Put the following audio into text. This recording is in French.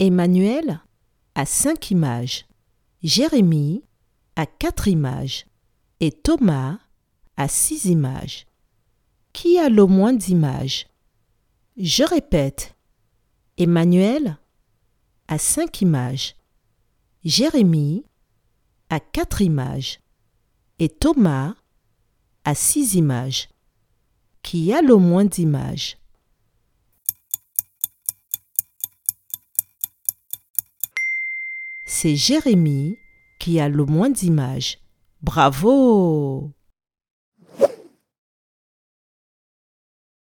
Emmanuel a cinq images. Jérémie a quatre images. Et Thomas a six images. Qui a le moins d'images? Je répète. Emmanuel a cinq images. Jérémie a quatre images. Et Thomas a six images. Qui a le moins d'images? C'est Jérémie qui a le moins d'images. Bravo